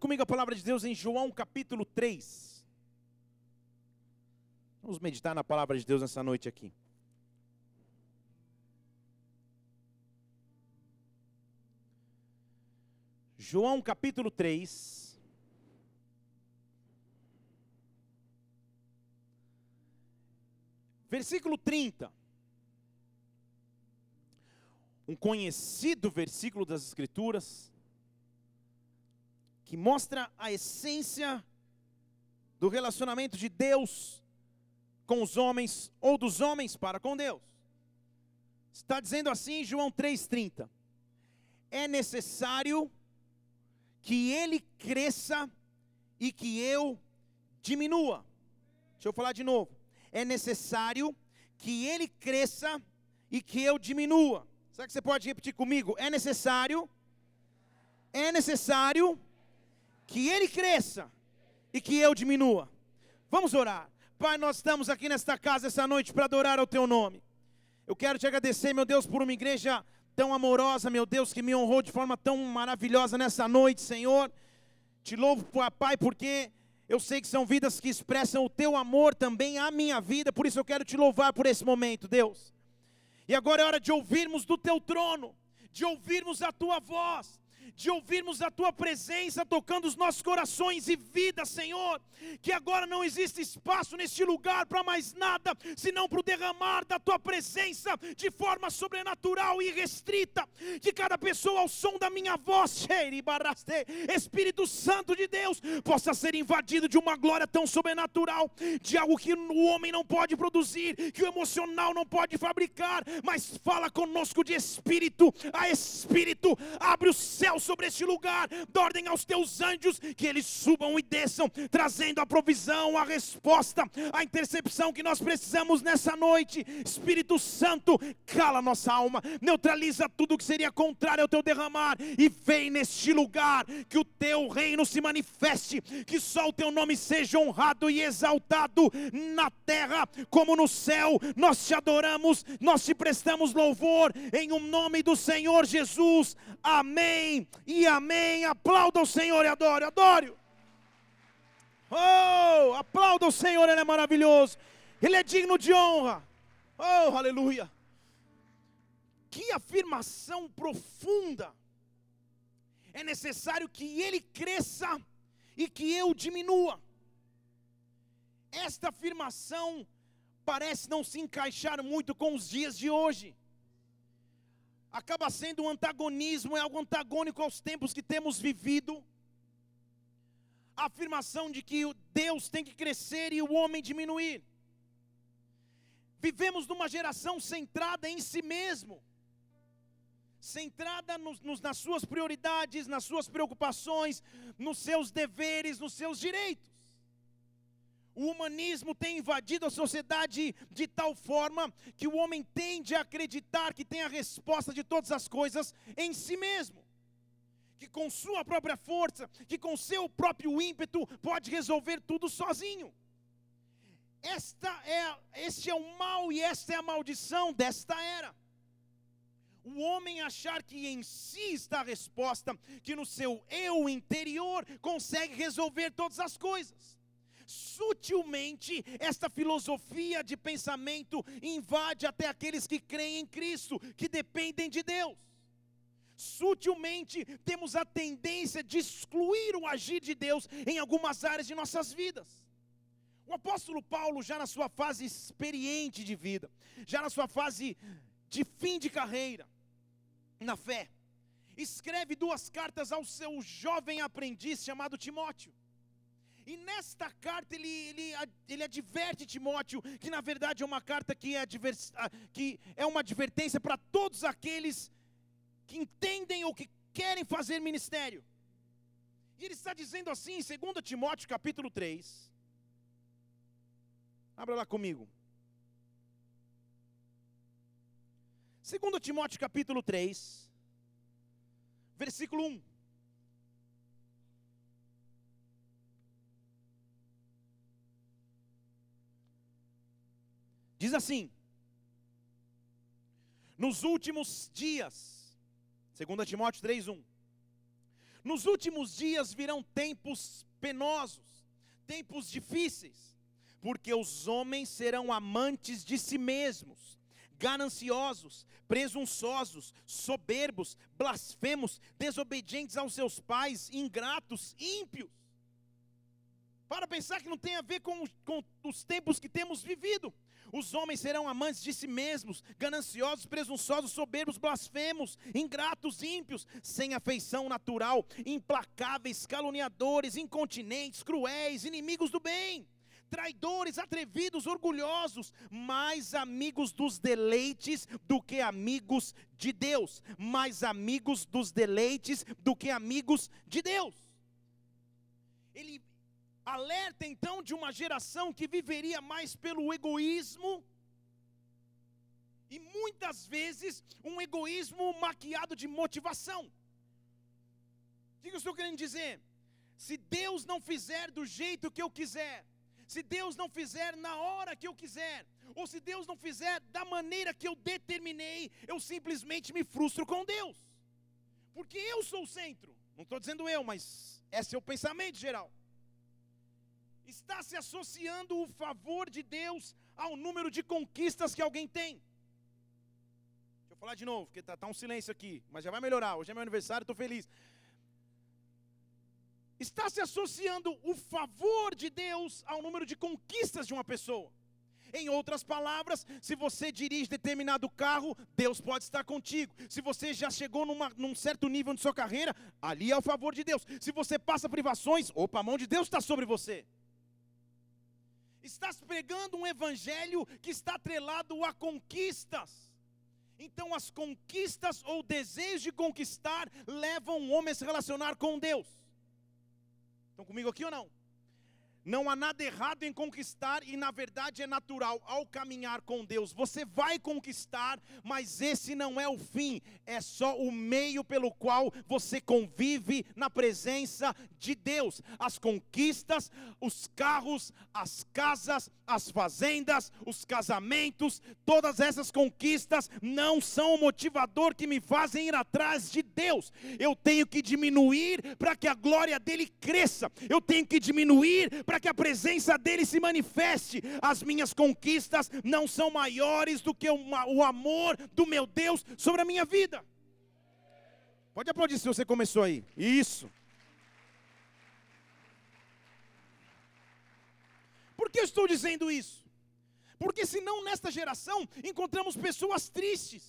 comigo a palavra de Deus em João capítulo 3. Vamos meditar na palavra de Deus nessa noite aqui. João capítulo 3. Versículo 30. Um conhecido versículo das Escrituras que mostra a essência do relacionamento de Deus com os homens ou dos homens para com Deus. Está dizendo assim João 3:30. É necessário que ele cresça e que eu diminua. Deixa eu falar de novo. É necessário que ele cresça e que eu diminua. Será que você pode repetir comigo? É necessário, é necessário que ele cresça e que eu diminua. Vamos orar. Pai, nós estamos aqui nesta casa essa noite para adorar ao teu nome. Eu quero te agradecer, meu Deus, por uma igreja tão amorosa, meu Deus, que me honrou de forma tão maravilhosa nessa noite, Senhor. Te louvo, Pai, porque eu sei que são vidas que expressam o teu amor também à minha vida, por isso eu quero te louvar por esse momento, Deus. E agora é hora de ouvirmos do teu trono, de ouvirmos a tua voz, de ouvirmos a tua presença tocando os nossos corações e vidas, Senhor. Que agora não existe espaço neste lugar para mais nada, senão para o derramar da tua presença de forma sobrenatural e restrita. Que cada pessoa, ao som da minha voz, Espírito Santo de Deus, possa ser invadido de uma glória tão sobrenatural, de algo que o homem não pode produzir, que o emocional não pode fabricar, mas fala conosco de espírito a espírito, abre o céu sobre este lugar, dá ordem aos teus anjos que eles subam e desçam, trazendo a provisão, a resposta, a intercepção que nós precisamos nessa noite. Espírito Santo, cala nossa alma, neutraliza tudo que seria contrário ao teu derramar e vem neste lugar, que o teu reino se manifeste, que só o teu nome seja honrado e exaltado na terra como no céu. Nós te adoramos, nós te prestamos louvor em o um nome do Senhor Jesus. Amém e amém. Aplauda o Senhor e adore, adore. Oh, aplauda o Senhor, Ele é maravilhoso. Ele é digno de honra. Oh, aleluia. Que afirmação profunda. É necessário que Ele cresça e que eu diminua. Esta afirmação parece não se encaixar muito com os dias de hoje acaba sendo um antagonismo, é algo antagônico aos tempos que temos vivido. A afirmação de que Deus tem que crescer e o homem diminuir. Vivemos numa geração centrada em si mesmo, centrada nos, nos, nas suas prioridades, nas suas preocupações, nos seus deveres, nos seus direitos. O humanismo tem invadido a sociedade de tal forma que o homem tende a acreditar que tem a resposta de todas as coisas em si mesmo. Que com sua própria força, que com seu próprio ímpeto pode resolver tudo sozinho. Esta é, este é o mal e esta é a maldição desta era. O homem achar que em si está a resposta, que no seu eu interior consegue resolver todas as coisas sutilmente esta filosofia de pensamento invade até aqueles que creem em Cristo, que dependem de Deus. Sutilmente temos a tendência de excluir o agir de Deus em algumas áreas de nossas vidas. O apóstolo Paulo, já na sua fase experiente de vida, já na sua fase de fim de carreira, na fé, escreve duas cartas ao seu jovem aprendiz chamado Timóteo. E nesta carta ele, ele, ele adverte Timóteo que na verdade é uma carta que é, ah, que é uma advertência para todos aqueles que entendem ou que querem fazer ministério. E ele está dizendo assim em 2 Timóteo capítulo 3. Abra lá comigo. 2 Timóteo capítulo 3, versículo 1. Diz assim: Nos últimos dias, 2 Timóteo 3:1. Nos últimos dias virão tempos penosos, tempos difíceis, porque os homens serão amantes de si mesmos, gananciosos, presunçosos, soberbos, blasfemos, desobedientes aos seus pais, ingratos, ímpios. Para pensar que não tem a ver com, com os tempos que temos vivido. Os homens serão amantes de si mesmos, gananciosos, presunçosos, soberbos, blasfemos, ingratos, ímpios, sem afeição natural, implacáveis, caluniadores, incontinentes, cruéis, inimigos do bem, traidores, atrevidos, orgulhosos, mais amigos dos deleites do que amigos de Deus, mais amigos dos deleites do que amigos de Deus. Ele alerta então de uma geração que viveria mais pelo egoísmo, e muitas vezes um egoísmo maquiado de motivação. O que eu estou querendo dizer? Se Deus não fizer do jeito que eu quiser, se Deus não fizer na hora que eu quiser, ou se Deus não fizer da maneira que eu determinei, eu simplesmente me frustro com Deus, porque eu sou o centro. Não estou dizendo eu, mas é o pensamento geral está se associando o favor de Deus ao número de conquistas que alguém tem. Deixa eu falar de novo, porque está tá um silêncio aqui, mas já vai melhorar. Hoje é meu aniversário, estou feliz. Está se associando o favor de Deus ao número de conquistas de uma pessoa. Em outras palavras, se você dirige determinado carro, Deus pode estar contigo. Se você já chegou numa, num certo nível de sua carreira, ali é o favor de Deus. Se você passa privações, opa, a mão de Deus está sobre você. Estás pregando um evangelho que está atrelado a conquistas. Então, as conquistas ou desejo de conquistar levam o homem a se relacionar com Deus. Estão comigo aqui ou não? Não há nada errado em conquistar e na verdade é natural ao caminhar com Deus. Você vai conquistar, mas esse não é o fim, é só o meio pelo qual você convive na presença de Deus. As conquistas, os carros, as casas, as fazendas, os casamentos, todas essas conquistas não são o motivador que me fazem ir atrás de Deus. Eu tenho que diminuir para que a glória dele cresça. Eu tenho que diminuir para que a presença dele se manifeste. As minhas conquistas não são maiores do que o amor do meu Deus sobre a minha vida. Pode aplaudir se você começou aí. Isso. Por que eu estou dizendo isso? Porque senão nesta geração encontramos pessoas tristes,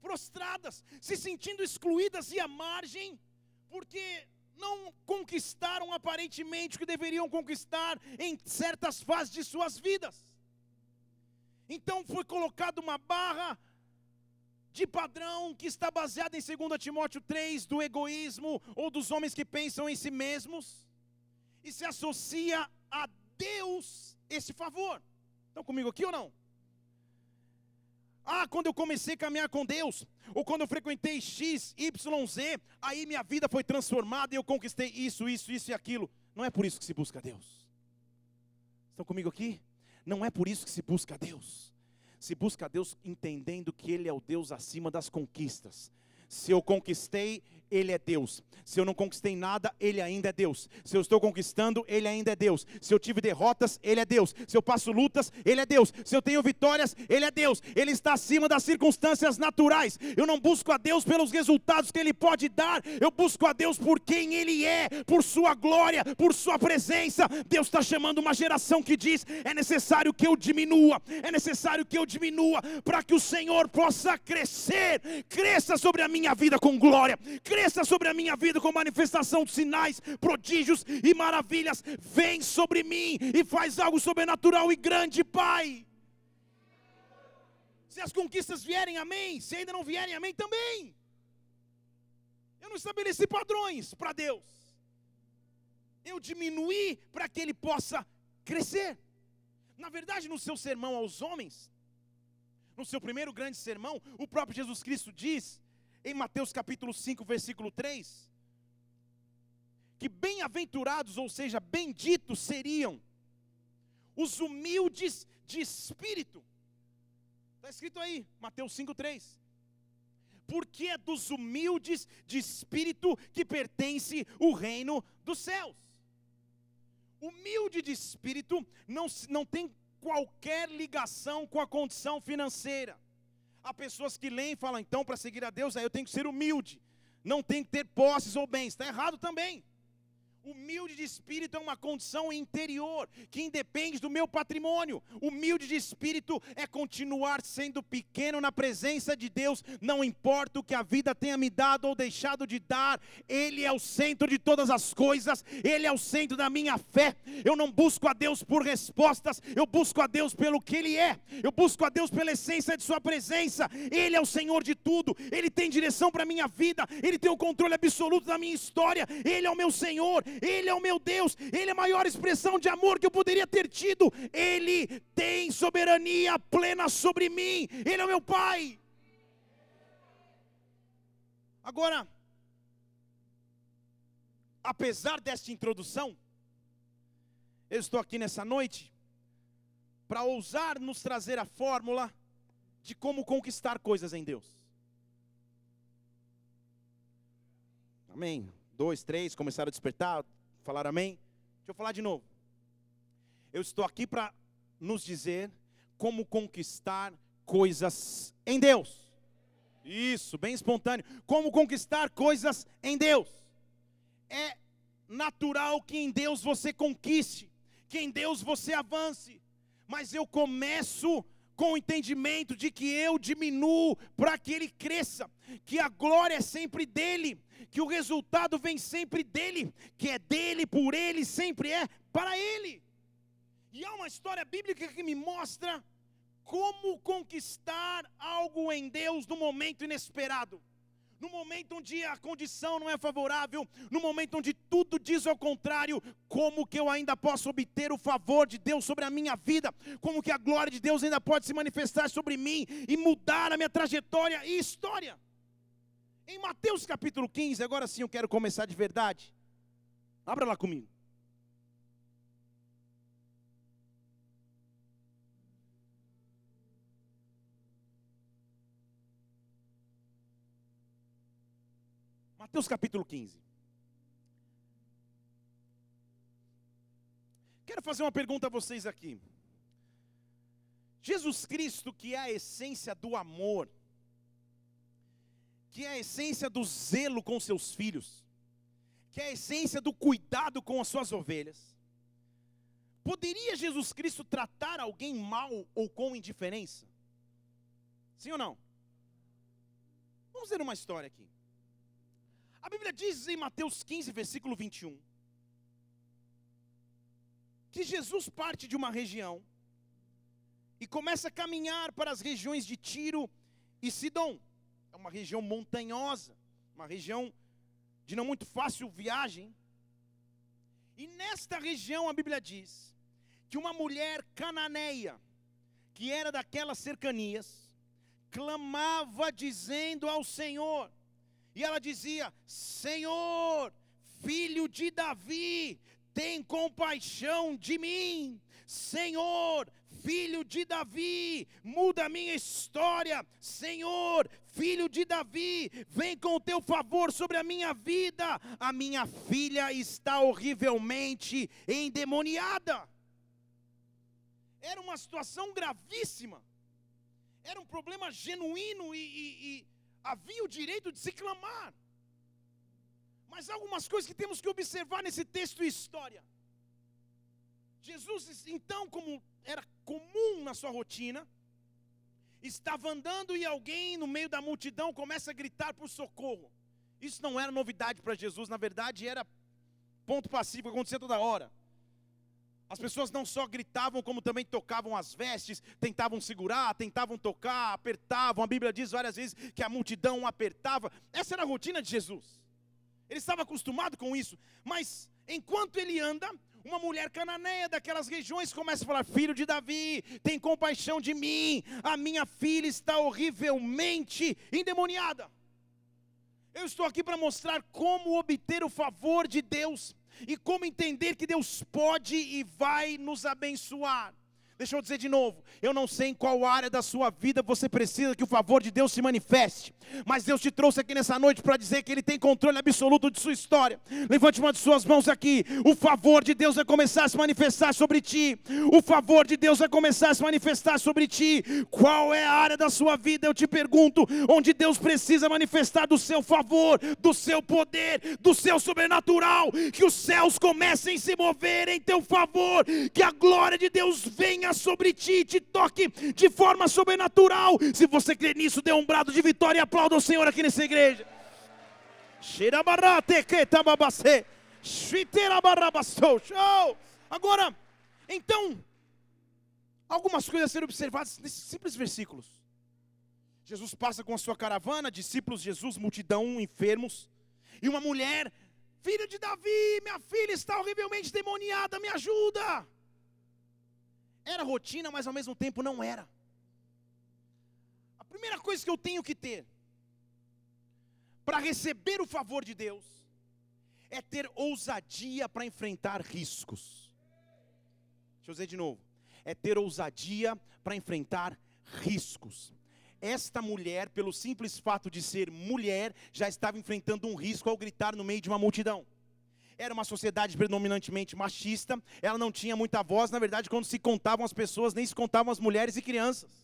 prostradas, se sentindo excluídas e à margem, porque não conquistaram aparentemente o que deveriam conquistar em certas fases de suas vidas. Então foi colocada uma barra de padrão que está baseada em 2 Timóteo 3, do egoísmo ou dos homens que pensam em si mesmos, e se associa a Deus esse favor. Estão comigo aqui ou não? Ah, quando eu comecei a caminhar com Deus, ou quando eu frequentei X, Y, Z, aí minha vida foi transformada e eu conquistei isso, isso, isso e aquilo. Não é por isso que se busca Deus. Estão comigo aqui? Não é por isso que se busca Deus. Se busca Deus entendendo que Ele é o Deus acima das conquistas. Se eu conquistei, ele é Deus. Se eu não conquistei nada, Ele ainda é Deus. Se eu estou conquistando, Ele ainda é Deus. Se eu tive derrotas, Ele é Deus. Se eu passo lutas, Ele é Deus. Se eu tenho vitórias, Ele é Deus. Ele está acima das circunstâncias naturais. Eu não busco a Deus pelos resultados que Ele pode dar. Eu busco a Deus por quem Ele é, por Sua glória, por Sua presença. Deus está chamando uma geração que diz: é necessário que eu diminua, é necessário que eu diminua, para que o Senhor possa crescer. Cresça sobre a minha vida com glória. Cresça cresça sobre a minha vida com manifestação de sinais, prodígios e maravilhas. Vem sobre mim e faz algo sobrenatural e grande, Pai. Se as conquistas vierem, amém. Se ainda não vierem, amém também. Eu não estabeleci padrões para Deus. Eu diminuí para que Ele possa crescer. Na verdade, no seu sermão aos homens, no seu primeiro grande sermão, o próprio Jesus Cristo diz em Mateus capítulo 5, versículo 3, que bem-aventurados, ou seja, benditos seriam os humildes de espírito. Está escrito aí, Mateus 5, 3. porque é dos humildes de espírito que pertence o reino dos céus. Humilde de espírito não, não tem qualquer ligação com a condição financeira. Há pessoas que leem e falam, então, para seguir a Deus, aí eu tenho que ser humilde, não tenho que ter posses ou bens. Está errado também. Humilde de espírito é uma condição interior que independe do meu patrimônio. Humilde de espírito é continuar sendo pequeno na presença de Deus, não importa o que a vida tenha me dado ou deixado de dar, Ele é o centro de todas as coisas, Ele é o centro da minha fé. Eu não busco a Deus por respostas, eu busco a Deus pelo que Ele é, eu busco a Deus pela essência de Sua presença. Ele é o Senhor de tudo, Ele tem direção para a minha vida, Ele tem o controle absoluto da minha história, Ele é o meu Senhor. Ele é o meu Deus, Ele é a maior expressão de amor que eu poderia ter tido. Ele tem soberania plena sobre mim, Ele é o meu Pai. Agora, apesar desta introdução, eu estou aqui nessa noite para ousar nos trazer a fórmula de como conquistar coisas em Deus. Amém dois, três, começaram a despertar, falaram amém. Deixa eu falar de novo. Eu estou aqui para nos dizer como conquistar coisas em Deus. Isso, bem espontâneo. Como conquistar coisas em Deus. É natural que em Deus você conquiste, que em Deus você avance. Mas eu começo com o entendimento de que eu diminuo para que ele cresça, que a glória é sempre dele, que o resultado vem sempre dele, que é dele, por ele, sempre é para ele. E há uma história bíblica que me mostra como conquistar algo em Deus no momento inesperado. No momento onde a condição não é favorável, no momento onde tudo diz ao contrário, como que eu ainda posso obter o favor de Deus sobre a minha vida? Como que a glória de Deus ainda pode se manifestar sobre mim e mudar a minha trajetória e história? Em Mateus capítulo 15, agora sim eu quero começar de verdade. Abra lá comigo. Mateus capítulo 15. Quero fazer uma pergunta a vocês aqui. Jesus Cristo, que é a essência do amor, que é a essência do zelo com seus filhos, que é a essência do cuidado com as suas ovelhas. Poderia Jesus Cristo tratar alguém mal ou com indiferença? Sim ou não? Vamos ver uma história aqui. A Bíblia diz em Mateus 15, versículo 21, que Jesus parte de uma região e começa a caminhar para as regiões de Tiro e Sidom é uma região montanhosa, uma região de não muito fácil viagem. E nesta região a Bíblia diz que uma mulher cananeia, que era daquelas cercanias, clamava dizendo ao Senhor, e ela dizia: Senhor, filho de Davi, tem compaixão de mim. Senhor, filho de Davi, muda a minha história. Senhor, filho de Davi, vem com o teu favor sobre a minha vida. A minha filha está horrivelmente endemoniada. Era uma situação gravíssima, era um problema genuíno e, e, e havia o direito de se clamar. Mas há algumas coisas que temos que observar nesse texto e história. Jesus, então, como era comum na sua rotina, estava andando e alguém no meio da multidão começa a gritar por socorro. Isso não era novidade para Jesus, na verdade era ponto passivo, acontecia toda hora. As pessoas não só gritavam, como também tocavam as vestes, tentavam segurar, tentavam tocar, apertavam. A Bíblia diz várias vezes que a multidão apertava. Essa era a rotina de Jesus. Ele estava acostumado com isso. Mas enquanto ele anda, uma mulher cananeia daquelas regiões começa a falar: Filho de Davi, tem compaixão de mim, a minha filha está horrivelmente endemoniada. Eu estou aqui para mostrar como obter o favor de Deus e como entender que Deus pode e vai nos abençoar. Deixa eu dizer de novo, eu não sei em qual área da sua vida você precisa que o favor de Deus se manifeste, mas Deus te trouxe aqui nessa noite para dizer que Ele tem controle absoluto de sua história. Levante uma de suas mãos aqui, o favor de Deus vai começar a se manifestar sobre ti, o favor de Deus vai começar a se manifestar sobre ti. Qual é a área da sua vida, eu te pergunto, onde Deus precisa manifestar do seu favor, do seu poder, do seu sobrenatural, que os céus comecem a se mover em teu favor, que a glória de Deus venha sobre ti, te toque de forma sobrenatural. Se você crê nisso, dê um brado de vitória e aplauda o Senhor aqui nessa igreja. Agora, então, algumas coisas a serem observadas nesses simples versículos. Jesus passa com a sua caravana, discípulos Jesus, multidão, enfermos, e uma mulher, filho de Davi, minha filha está horrivelmente demoniada, me ajuda. Era rotina, mas ao mesmo tempo não era. A primeira coisa que eu tenho que ter para receber o favor de Deus é ter ousadia para enfrentar riscos. Deixa eu dizer de novo. É ter ousadia para enfrentar riscos. Esta mulher, pelo simples fato de ser mulher, já estava enfrentando um risco ao gritar no meio de uma multidão era uma sociedade predominantemente machista, ela não tinha muita voz, na verdade, quando se contavam as pessoas, nem se contavam as mulheres e crianças.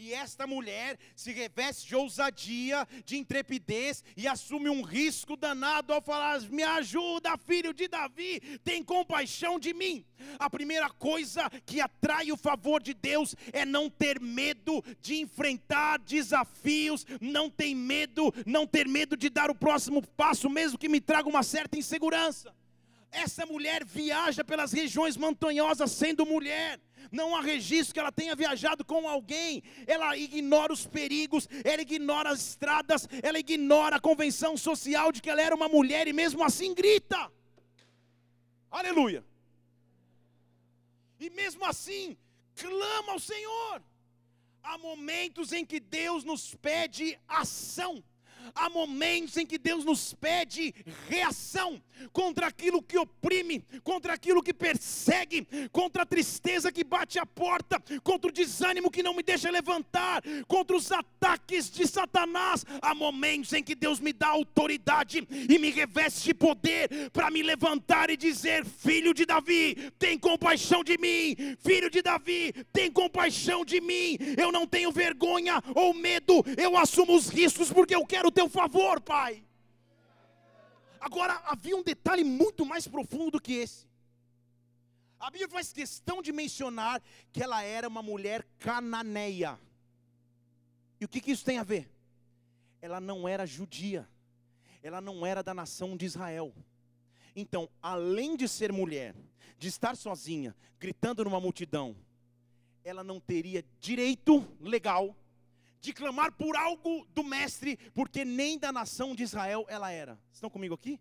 E esta mulher se reveste de ousadia, de intrepidez e assume um risco danado ao falar: Me ajuda, filho de Davi, tem compaixão de mim. A primeira coisa que atrai o favor de Deus é não ter medo de enfrentar desafios, não ter medo, não ter medo de dar o próximo passo, mesmo que me traga uma certa insegurança. Essa mulher viaja pelas regiões montanhosas sendo mulher não há registro que ela tenha viajado com alguém, ela ignora os perigos, ela ignora as estradas, ela ignora a convenção social de que ela era uma mulher e mesmo assim grita. Aleluia. E mesmo assim, clama ao Senhor. Há momentos em que Deus nos pede ação. Há momentos em que Deus nos pede reação contra aquilo que oprime, contra aquilo que persegue, contra a tristeza que bate a porta, contra o desânimo que não me deixa levantar, contra os ataques de Satanás. Há momentos em que Deus me dá autoridade e me reveste de poder para me levantar e dizer: Filho de Davi, tem compaixão de mim, filho de Davi, tem compaixão de mim. Eu não tenho vergonha ou medo, eu assumo os riscos porque eu quero teu favor, Pai. Agora, havia um detalhe muito mais profundo do que esse. A Bíblia faz questão de mencionar que ela era uma mulher cananeia. E o que, que isso tem a ver? Ela não era judia, ela não era da nação de Israel. Então, além de ser mulher, de estar sozinha, gritando numa multidão, ela não teria direito legal de clamar por algo do mestre, porque nem da nação de Israel ela era. Estão comigo aqui?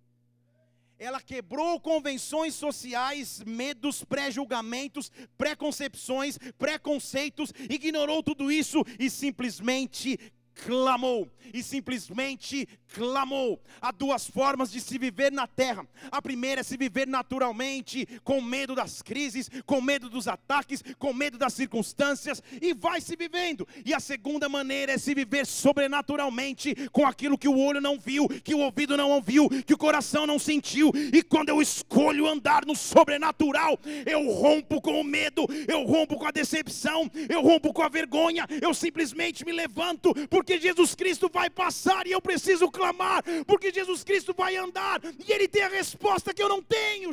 Ela quebrou convenções sociais, medos, pré-julgamentos, preconcepções, preconceitos, ignorou tudo isso e simplesmente clamou e simplesmente clamou. Há duas formas de se viver na terra. A primeira é se viver naturalmente, com medo das crises, com medo dos ataques, com medo das circunstâncias, e vai se vivendo. E a segunda maneira é se viver sobrenaturalmente, com aquilo que o olho não viu, que o ouvido não ouviu, que o coração não sentiu. E quando eu escolho andar no sobrenatural, eu rompo com o medo, eu rompo com a decepção, eu rompo com a vergonha, eu simplesmente me levanto, porque Jesus Cristo vai passar e eu preciso clamar, porque Jesus Cristo vai andar e Ele tem a resposta que eu não tenho.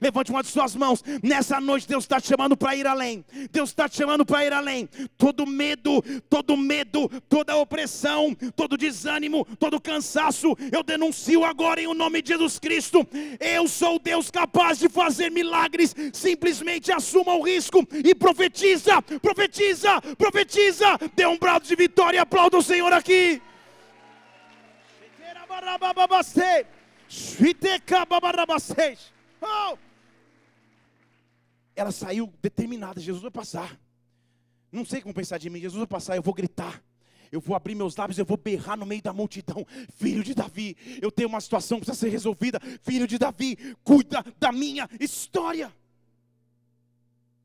Levante uma de suas mãos. Nessa noite, Deus está te chamando para ir além. Deus está te chamando para ir além. Todo medo, todo medo, toda opressão, todo desânimo, todo cansaço, eu denuncio agora em o nome de Jesus Cristo. Eu sou Deus capaz de fazer milagres. Simplesmente assuma o risco e profetiza, profetiza, profetiza. Dê um brado de vitória e aplauda o Senhor aqui. Oh! Ela saiu determinada, Jesus vai passar. Não sei como pensar de mim, Jesus vai passar, eu vou gritar. Eu vou abrir meus lábios, eu vou berrar no meio da multidão. Filho de Davi, eu tenho uma situação que precisa ser resolvida. Filho de Davi, cuida da minha história.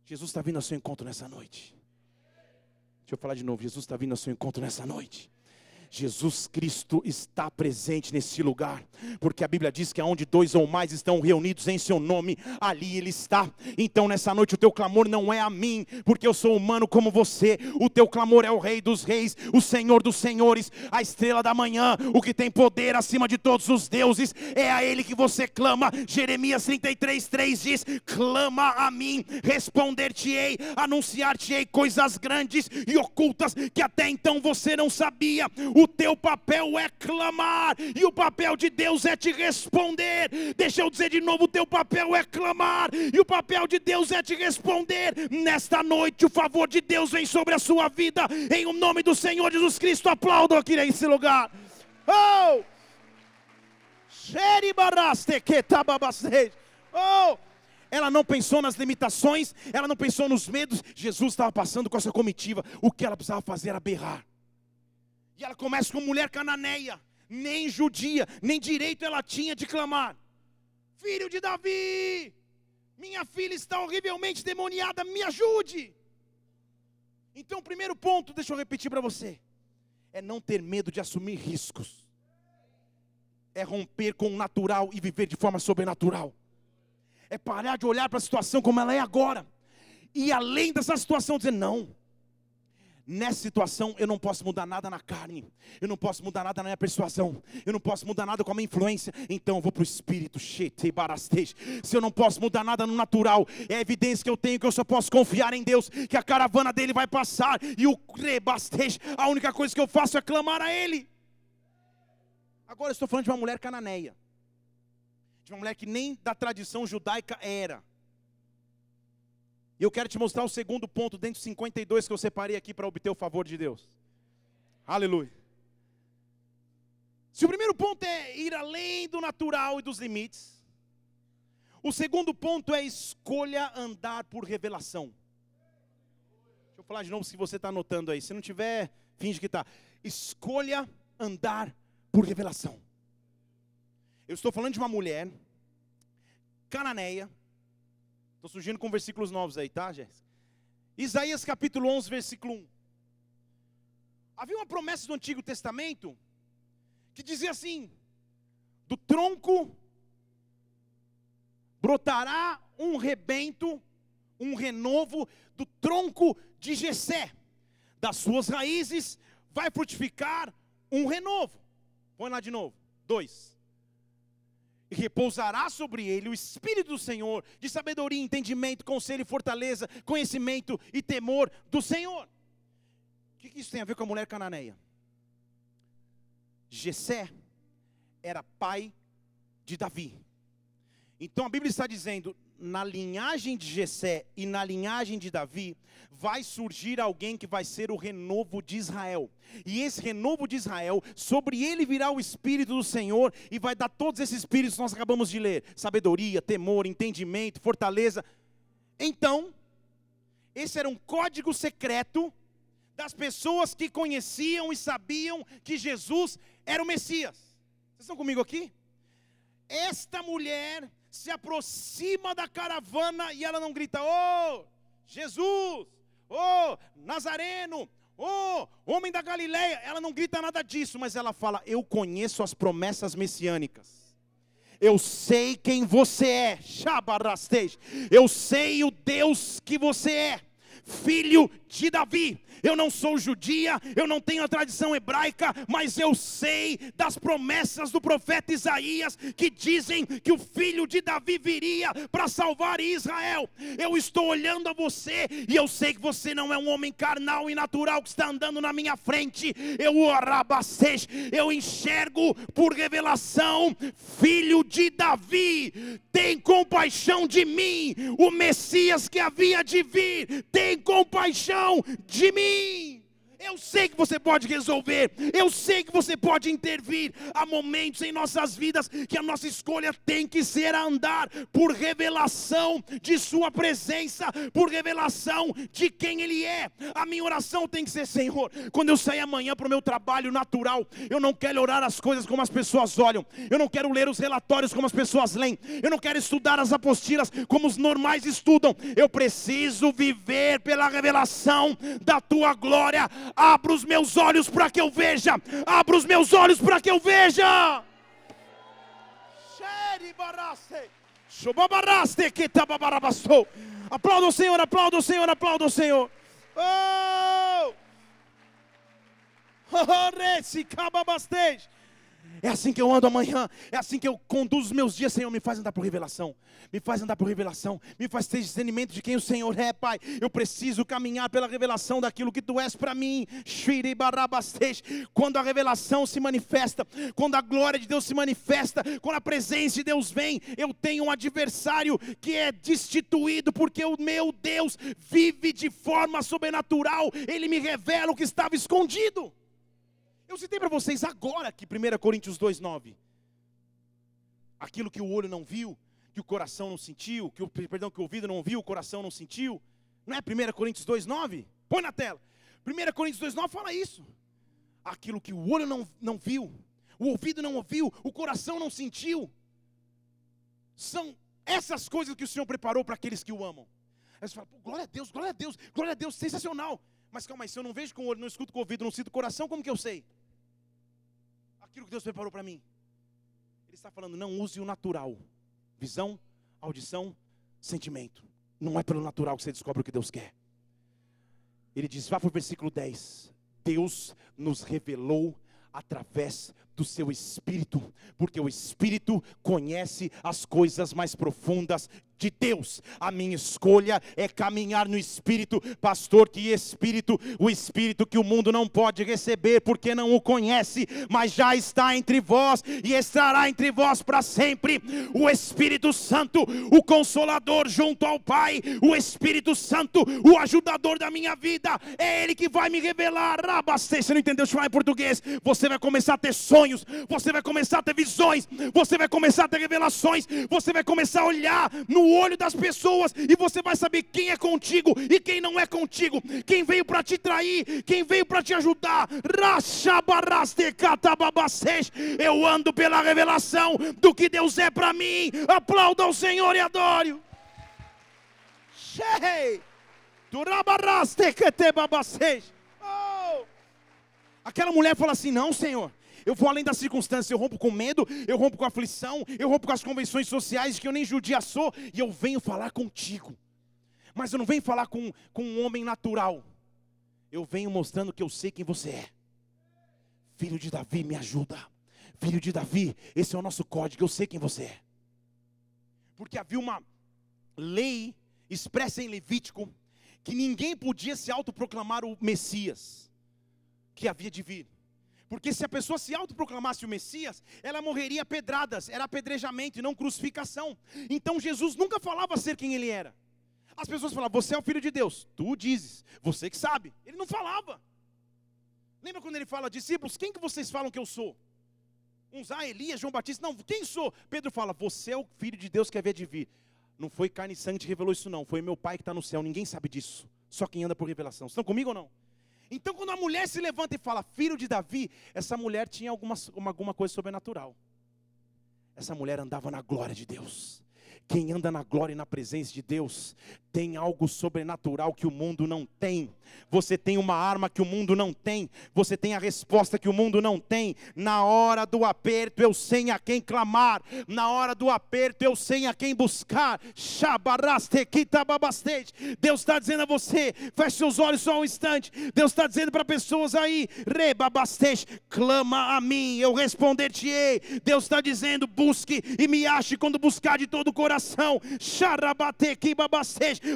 Jesus está vindo ao seu encontro nessa noite. Deixa eu falar de novo. Jesus está vindo ao seu encontro nessa noite. Jesus Cristo está presente nesse lugar, porque a Bíblia diz que aonde dois ou mais estão reunidos em seu nome, ali ele está. Então nessa noite o teu clamor não é a mim, porque eu sou humano como você. O teu clamor é o Rei dos Reis, o Senhor dos Senhores, a estrela da manhã, o que tem poder acima de todos os deuses. É a ele que você clama. Jeremias 33:3 diz: "Clama a mim, responder-te-ei, anunciar-te-ei coisas grandes e ocultas que até então você não sabia." O teu papel é clamar, e o papel de Deus é te responder. Deixa eu dizer de novo: o teu papel é clamar, e o papel de Deus é te responder. Nesta noite, o favor de Deus vem sobre a sua vida, em o nome do Senhor Jesus Cristo. Aplaudam aqui nesse lugar. Oh! Oh! Ela não pensou nas limitações, ela não pensou nos medos. Jesus estava passando com essa comitiva. O que ela precisava fazer era berrar. E ela começa com mulher cananeia, nem judia, nem direito ela tinha de clamar: Filho de Davi, minha filha está horrivelmente demoniada, me ajude. Então, o primeiro ponto, deixa eu repetir para você, é não ter medo de assumir riscos, é romper com o natural e viver de forma sobrenatural, é parar de olhar para a situação como ela é agora, e além dessa situação, dizer: não, Nessa situação eu não posso mudar nada na carne, eu não posso mudar nada na minha persuasão, eu não posso mudar nada com a minha influência, então eu vou para o espírito, se eu não posso mudar nada no natural, é evidência que eu tenho que eu só posso confiar em Deus, que a caravana dele vai passar, e o rebastej, a única coisa que eu faço é clamar a Ele. Agora eu estou falando de uma mulher cananeia, de uma mulher que nem da tradição judaica era. E eu quero te mostrar o segundo ponto dentro de 52 que eu separei aqui para obter o favor de Deus. Aleluia. Se o primeiro ponto é ir além do natural e dos limites, o segundo ponto é escolha andar por revelação. Deixa eu falar de novo se você está anotando aí. Se não tiver, finge que está. Escolha andar por revelação. Eu estou falando de uma mulher cananeia Estou surgindo com versículos novos aí, tá, Jéssica? Isaías capítulo 11, versículo 1. Havia uma promessa do Antigo Testamento que dizia assim: do tronco brotará um rebento, um renovo do tronco de Jessé. Das suas raízes vai frutificar um renovo. Põe lá de novo. Dois e repousará sobre ele o Espírito do Senhor, de sabedoria, entendimento, conselho e fortaleza, conhecimento e temor do Senhor. O que isso tem a ver com a mulher cananeia? Jessé era pai de Davi. Então a Bíblia está dizendo: na linhagem de Jessé e na linhagem de Davi, vai surgir alguém que vai ser o renovo de Israel. E esse renovo de Israel, sobre ele virá o Espírito do Senhor e vai dar todos esses espíritos que nós acabamos de ler: sabedoria, temor, entendimento, fortaleza. Então, esse era um código secreto das pessoas que conheciam e sabiam que Jesus era o Messias. Vocês estão comigo aqui? Esta mulher se aproxima da caravana e ela não grita: Oh, Jesus, oh, Nazareno, oh, homem da Galileia. Ela não grita nada disso, mas ela fala: Eu conheço as promessas messiânicas. Eu sei quem você é, Shabarastej. Eu sei o Deus que você é, filho de Davi eu não sou judia, eu não tenho a tradição hebraica, mas eu sei das promessas do profeta Isaías que dizem que o filho de Davi viria para salvar Israel. Eu estou olhando a você e eu sei que você não é um homem carnal e natural que está andando na minha frente. Eu orabacês, eu enxergo por revelação, filho de Davi, tem compaixão de mim, o Messias que havia de vir, tem compaixão de mim. Eu sei que você pode resolver. Eu sei que você pode intervir. Há momentos em nossas vidas que a nossa escolha tem que ser andar por revelação de Sua presença, por revelação de quem Ele é. A minha oração tem que ser: Senhor, quando eu sair amanhã para o meu trabalho natural, eu não quero orar as coisas como as pessoas olham, eu não quero ler os relatórios como as pessoas leem, eu não quero estudar as apostilas como os normais estudam. Eu preciso viver pela revelação da Tua glória. Abra os meus olhos para que eu veja. Abra os meus olhos para que eu veja. Aplauda o Senhor, aplauda o Senhor, aplauda o Senhor. Oh! Oh, é assim que eu ando amanhã, é assim que eu conduzo os meus dias, Senhor. Me faz andar por revelação, me faz andar por revelação, me faz ter discernimento de quem o Senhor é, Pai. Eu preciso caminhar pela revelação daquilo que Tu és para mim. Quando a revelação se manifesta, quando a glória de Deus se manifesta, quando a presença de Deus vem, eu tenho um adversário que é destituído, porque o meu Deus vive de forma sobrenatural, Ele me revela o que estava escondido. Eu citei para vocês agora que 1 Coríntios 2,9. Aquilo que o olho não viu, que o coração não sentiu, que o, perdão, que o ouvido não ouviu, o coração não sentiu. Não é 1 Coríntios 2,9? Põe na tela. 1 Coríntios 2,9 fala isso. Aquilo que o olho não, não viu, o ouvido não ouviu, o coração não sentiu. São essas coisas que o Senhor preparou para aqueles que o amam. Aí você fala, glória a Deus, glória a Deus, glória a Deus, sensacional. Mas calma aí, se eu não vejo com o olho, não escuto com o ouvido, não sinto o coração, como que eu sei? Aquilo que Deus preparou para mim. Ele está falando, não use o natural. Visão, audição, sentimento. Não é pelo natural que você descobre o que Deus quer. Ele diz, vá para o versículo 10. Deus nos revelou através do seu espírito, porque o espírito conhece as coisas mais profundas de Deus. A minha escolha é caminhar no espírito, pastor, que espírito, o espírito que o mundo não pode receber porque não o conhece, mas já está entre vós e estará entre vós para sempre. O Espírito Santo, o consolador junto ao Pai, o Espírito Santo, o ajudador da minha vida, é ele que vai me revelar. Rabastei, você não entendeu? Falar em português. Você vai começar a ter sonhos, você vai começar a ter visões, você vai começar a ter revelações, você vai começar a olhar no olho das pessoas e você vai saber quem é contigo e quem não é contigo, quem veio para te trair, quem veio para te ajudar. Eu ando pela revelação do que Deus é para mim. Aplauda o Senhor e adore. Oh! Aquela mulher fala assim: Não, Senhor, eu vou além das circunstâncias, eu rompo com medo, eu rompo com aflição, eu rompo com as convenções sociais que eu nem judia sou, e eu venho falar contigo. Mas eu não venho falar com, com um homem natural, eu venho mostrando que eu sei quem você é. Filho de Davi, me ajuda. Filho de Davi, esse é o nosso código, eu sei quem você é. Porque havia uma lei expressa em Levítico que ninguém podia se autoproclamar o Messias que havia de vir. Porque se a pessoa se autoproclamasse o Messias, ela morreria pedradas, era apedrejamento e não crucificação. Então Jesus nunca falava ser quem ele era. As pessoas falavam, você é o filho de Deus, tu dizes, você que sabe. Ele não falava. Lembra quando ele fala, discípulos, quem que vocês falam que eu sou? Uns, ah, Elias, João Batista, não, quem sou? Pedro fala, você é o filho de Deus que havia de vir. Não foi carne e sangue que revelou isso não, foi meu pai que está no céu, ninguém sabe disso. Só quem anda por revelação. Estão comigo ou não? Então, quando a mulher se levanta e fala, filho de Davi, essa mulher tinha alguma, alguma coisa sobrenatural. Essa mulher andava na glória de Deus. Quem anda na glória e na presença de Deus tem algo sobrenatural que o mundo não tem. Você tem uma arma que o mundo não tem. Você tem a resposta que o mundo não tem. Na hora do aperto, eu sei a quem clamar. Na hora do aperto, eu sei a quem buscar. Deus está dizendo a você: feche seus olhos só um instante. Deus está dizendo para pessoas aí: clama a mim, eu responder-te-ei. Deus está dizendo: busque e me ache quando buscar de todo o coração liberação.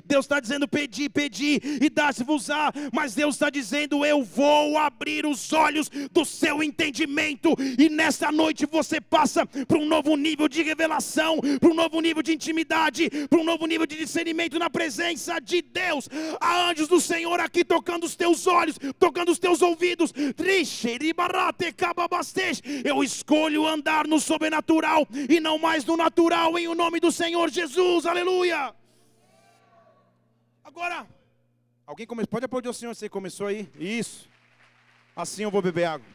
Deus está dizendo: pedi, pedi e dá-se-vos-á. Mas Deus está dizendo: eu vou abrir os olhos do seu entendimento. E nessa noite você passa para um novo nível de revelação, para um novo nível de intimidade, para um novo nível de discernimento na presença de Deus. Há anjos do Senhor aqui tocando os teus olhos, tocando os teus ouvidos. Eu escolho andar no sobrenatural e não mais no natural, em o nome do Senhor Jesus. Aleluia. Agora, alguém come... pode aplaudir o Senhor, você começou aí? Isso. Assim eu vou beber água.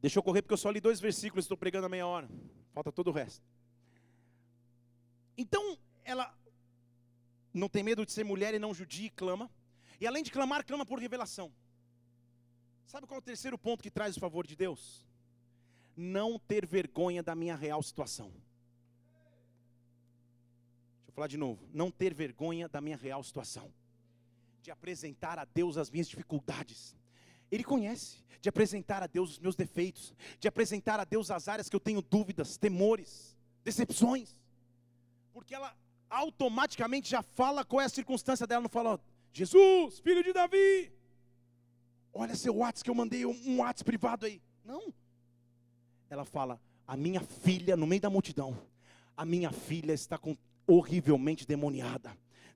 Deixa eu correr porque eu só li dois versículos, estou pregando a meia hora. Falta todo o resto. Então, ela não tem medo de ser mulher e não judia e clama. E além de clamar, clama por revelação. Sabe qual é o terceiro ponto que traz o favor de Deus? Não ter vergonha da minha real situação. Deixa eu falar de novo. Não ter vergonha da minha real situação. De apresentar a Deus as minhas dificuldades. Ele conhece. De apresentar a Deus os meus defeitos. De apresentar a Deus as áreas que eu tenho dúvidas, temores, decepções. Porque ela automaticamente já fala qual é a circunstância dela, não fala, Jesus, filho de Davi, olha seu WhatsApp que eu mandei um WhatsApp privado aí. Não. Ela fala, a minha filha, no meio da multidão, a minha filha está horrivelmente demoniada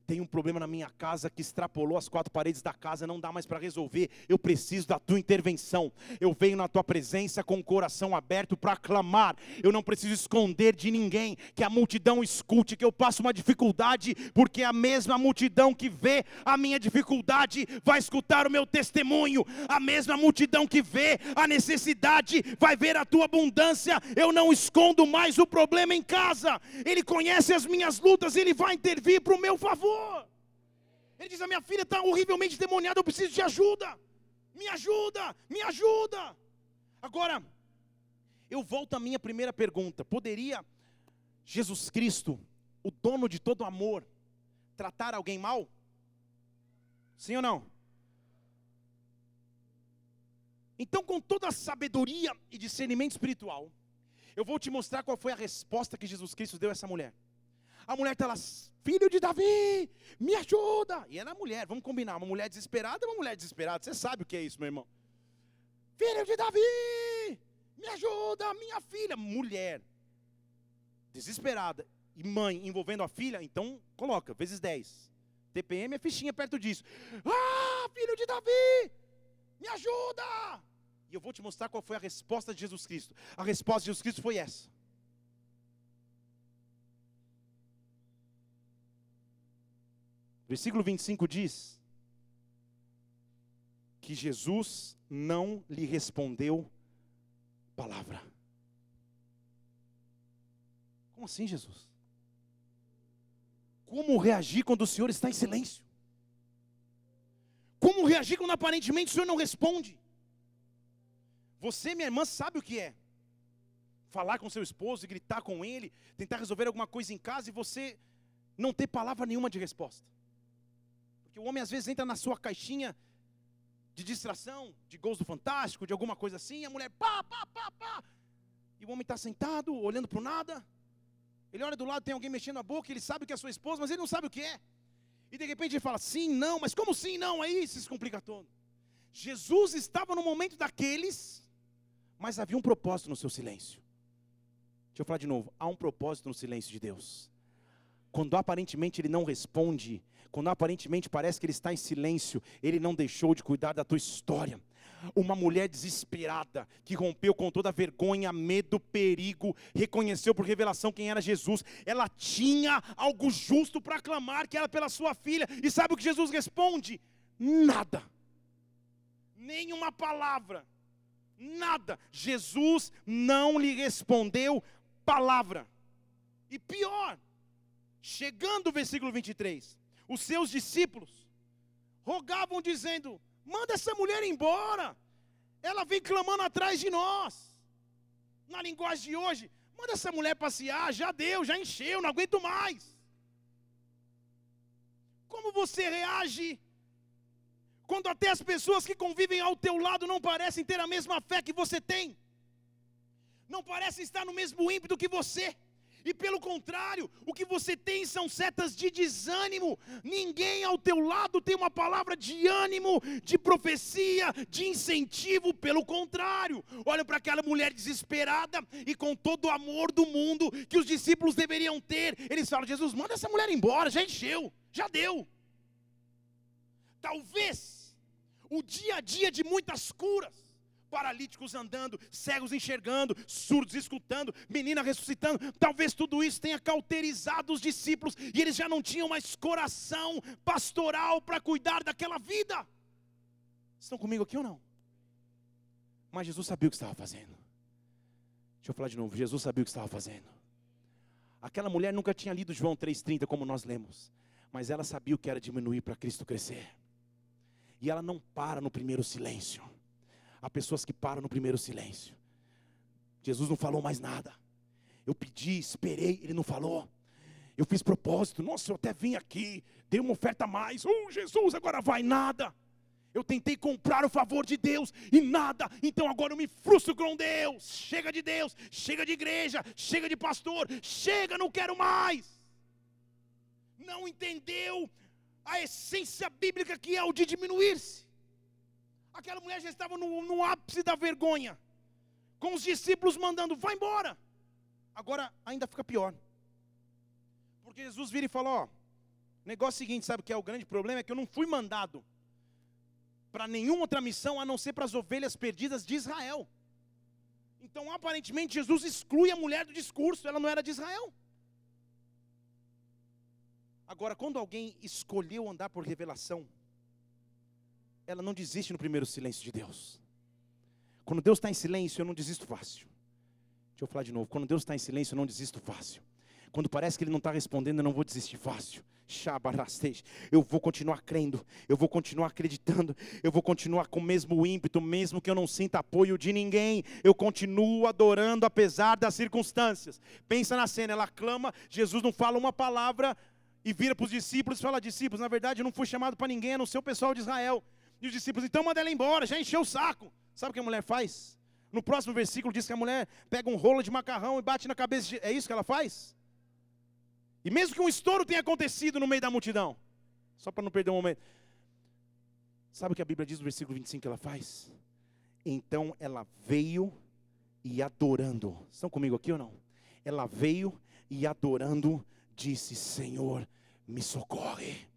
tem um problema na minha casa que extrapolou as quatro paredes da casa, não dá mais para resolver. Eu preciso da tua intervenção. Eu venho na tua presença com o coração aberto para clamar. Eu não preciso esconder de ninguém que a multidão escute que eu passo uma dificuldade, porque a mesma multidão que vê a minha dificuldade vai escutar o meu testemunho. A mesma multidão que vê a necessidade vai ver a tua abundância. Eu não escondo mais o problema em casa. Ele conhece as minhas lutas, ele vai intervir para o meu favor. Ele diz: A minha filha está horrivelmente demoniada, eu preciso de ajuda. Me ajuda, me ajuda. Agora, eu volto à minha primeira pergunta: poderia Jesus Cristo, o dono de todo amor, tratar alguém mal? Sim ou não? Então, com toda a sabedoria e discernimento espiritual, eu vou te mostrar qual foi a resposta que Jesus Cristo deu a essa mulher. A mulher está lá, filho de Davi, me ajuda. E era a mulher, vamos combinar, uma mulher desesperada é uma mulher desesperada. Você sabe o que é isso, meu irmão? Filho de Davi, me ajuda, minha filha. Mulher, desesperada, e mãe envolvendo a filha, então coloca, vezes 10. TPM é fichinha perto disso. Ah, filho de Davi, me ajuda. E eu vou te mostrar qual foi a resposta de Jesus Cristo. A resposta de Jesus Cristo foi essa. Versículo 25 diz que Jesus não lhe respondeu palavra. Como assim, Jesus? Como reagir quando o Senhor está em silêncio? Como reagir quando aparentemente o Senhor não responde? Você, minha irmã, sabe o que é? Falar com seu esposo e gritar com ele, tentar resolver alguma coisa em casa e você não ter palavra nenhuma de resposta. Porque o homem às vezes entra na sua caixinha de distração, de gols do Fantástico, de alguma coisa assim, e a mulher pá, pá, pá, pá. E o homem está sentado, olhando para o nada. Ele olha do lado, tem alguém mexendo a boca, ele sabe que é sua esposa, mas ele não sabe o que é. E de repente ele fala, sim, não, mas como sim, não? Aí se complica todo. Jesus estava no momento daqueles, mas havia um propósito no seu silêncio. Deixa eu falar de novo, há um propósito no silêncio de Deus. Quando aparentemente ele não responde, quando aparentemente parece que ele está em silêncio, ele não deixou de cuidar da tua história. Uma mulher desesperada, que rompeu com toda vergonha, medo, perigo, reconheceu por revelação quem era Jesus. Ela tinha algo justo para clamar, que era pela sua filha. E sabe o que Jesus responde? Nada. Nenhuma palavra. Nada. Jesus não lhe respondeu palavra. E pior, chegando o versículo 23, os seus discípulos rogavam, dizendo: manda essa mulher embora, ela vem clamando atrás de nós. Na linguagem de hoje, manda essa mulher passear, já deu, já encheu, não aguento mais. Como você reage quando até as pessoas que convivem ao teu lado não parecem ter a mesma fé que você tem? não parecem estar no mesmo ímpeto que você. E pelo contrário, o que você tem são setas de desânimo. Ninguém ao teu lado tem uma palavra de ânimo, de profecia, de incentivo. Pelo contrário, olha para aquela mulher desesperada e com todo o amor do mundo que os discípulos deveriam ter. Eles falam: Jesus, manda essa mulher embora, já encheu, já deu. Talvez o dia a dia de muitas curas paralíticos andando, cegos enxergando, surdos escutando, menina ressuscitando. Talvez tudo isso tenha cauterizado os discípulos e eles já não tinham mais coração pastoral para cuidar daquela vida. Estão comigo aqui ou não? Mas Jesus sabia o que estava fazendo. Deixa eu falar de novo. Jesus sabia o que estava fazendo. Aquela mulher nunca tinha lido João 3,30 como nós lemos, mas ela sabia o que era diminuir para Cristo crescer. E ela não para no primeiro silêncio. Há pessoas que param no primeiro silêncio. Jesus não falou mais nada. Eu pedi, esperei, ele não falou. Eu fiz propósito, nossa, eu até vim aqui, dei uma oferta a mais. Oh, Jesus, agora vai nada. Eu tentei comprar o favor de Deus e nada, então agora eu me frustro com Deus. Chega de Deus, chega de igreja, chega de pastor, chega, não quero mais. Não entendeu a essência bíblica que é o de diminuir-se. Aquela mulher já estava no, no ápice da vergonha, com os discípulos mandando: vai embora. Agora ainda fica pior, porque Jesus vira e fala: ó, negócio seguinte, sabe o que é o grande problema? É que eu não fui mandado para nenhuma outra missão a não ser para as ovelhas perdidas de Israel. Então, aparentemente, Jesus exclui a mulher do discurso, ela não era de Israel. Agora, quando alguém escolheu andar por revelação, ela não desiste no primeiro silêncio de Deus. Quando Deus está em silêncio, eu não desisto fácil. Deixa eu falar de novo. Quando Deus está em silêncio, eu não desisto fácil. Quando parece que Ele não está respondendo, eu não vou desistir fácil. Eu vou continuar crendo, eu vou continuar acreditando, eu vou continuar com o mesmo ímpeto, mesmo que eu não sinta apoio de ninguém. Eu continuo adorando apesar das circunstâncias. Pensa na cena, ela clama, Jesus não fala uma palavra e vira para os discípulos e fala: Discípulos, na verdade eu não fui chamado para ninguém, a não ser o pessoal de Israel. E os discípulos, então manda ela embora, já encheu o saco. Sabe o que a mulher faz? No próximo versículo diz que a mulher pega um rolo de macarrão e bate na cabeça. De... É isso que ela faz? E mesmo que um estouro tenha acontecido no meio da multidão, só para não perder um momento. Sabe o que a Bíblia diz no versículo 25 que ela faz? Então ela veio e adorando. Estão comigo aqui ou não? Ela veio e adorando disse: Senhor, me socorre.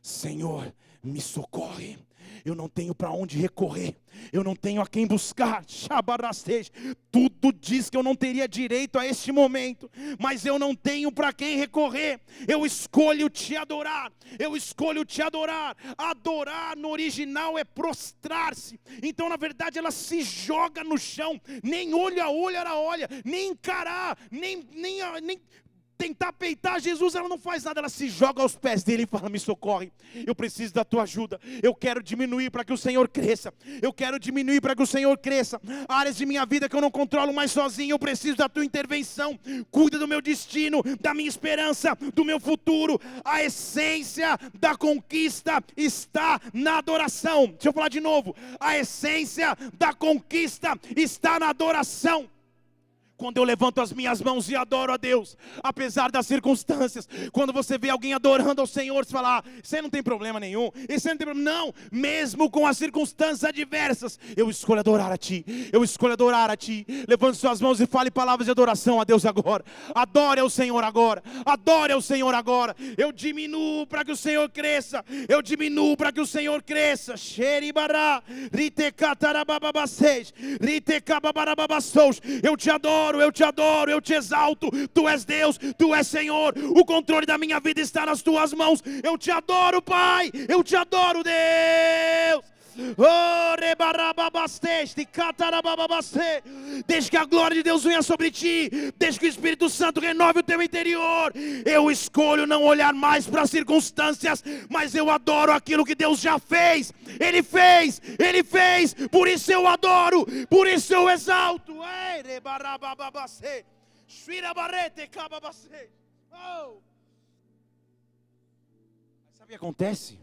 Senhor, me socorre. Eu não tenho para onde recorrer. Eu não tenho a quem buscar. Tudo diz que eu não teria direito a este momento, mas eu não tenho para quem recorrer. Eu escolho te adorar. Eu escolho te adorar. Adorar no original é prostrar-se. Então, na verdade, ela se joga no chão. Nem olho a olho ela olha, nem encarar, nem, nem, nem tentar peitar Jesus, ela não faz nada, ela se joga aos pés dele e fala: Me socorre, eu preciso da tua ajuda, eu quero diminuir para que o Senhor cresça, eu quero diminuir para que o Senhor cresça. Áreas de minha vida que eu não controlo mais sozinho, eu preciso da tua intervenção. Cuida do meu destino, da minha esperança, do meu futuro. A essência da conquista está na adoração. Deixa eu falar de novo: a essência da conquista está na adoração quando eu levanto as minhas mãos e adoro a Deus, apesar das circunstâncias, quando você vê alguém adorando ao Senhor, você fala, ah, aí não tem problema nenhum, aí não tem problema, não, mesmo com as circunstâncias adversas, eu escolho adorar a Ti, eu escolho adorar a Ti, levante suas mãos e fale palavras de adoração a Deus agora, adore ao Senhor agora, adore ao Senhor agora, eu diminuo para que o Senhor cresça, eu diminuo para que o Senhor cresça, eu te adoro, adoro, eu te adoro, eu te exalto. Tu és Deus, tu és Senhor. O controle da minha vida está nas tuas mãos. Eu te adoro, Pai. Eu te adoro, Deus. Desde que a glória de Deus venha sobre ti, desde que o Espírito Santo renove o teu interior, eu escolho não olhar mais para as circunstâncias, mas eu adoro aquilo que Deus já fez. Ele fez, ele fez, por isso eu adoro, por isso eu exalto. Oh. Sabe o que acontece?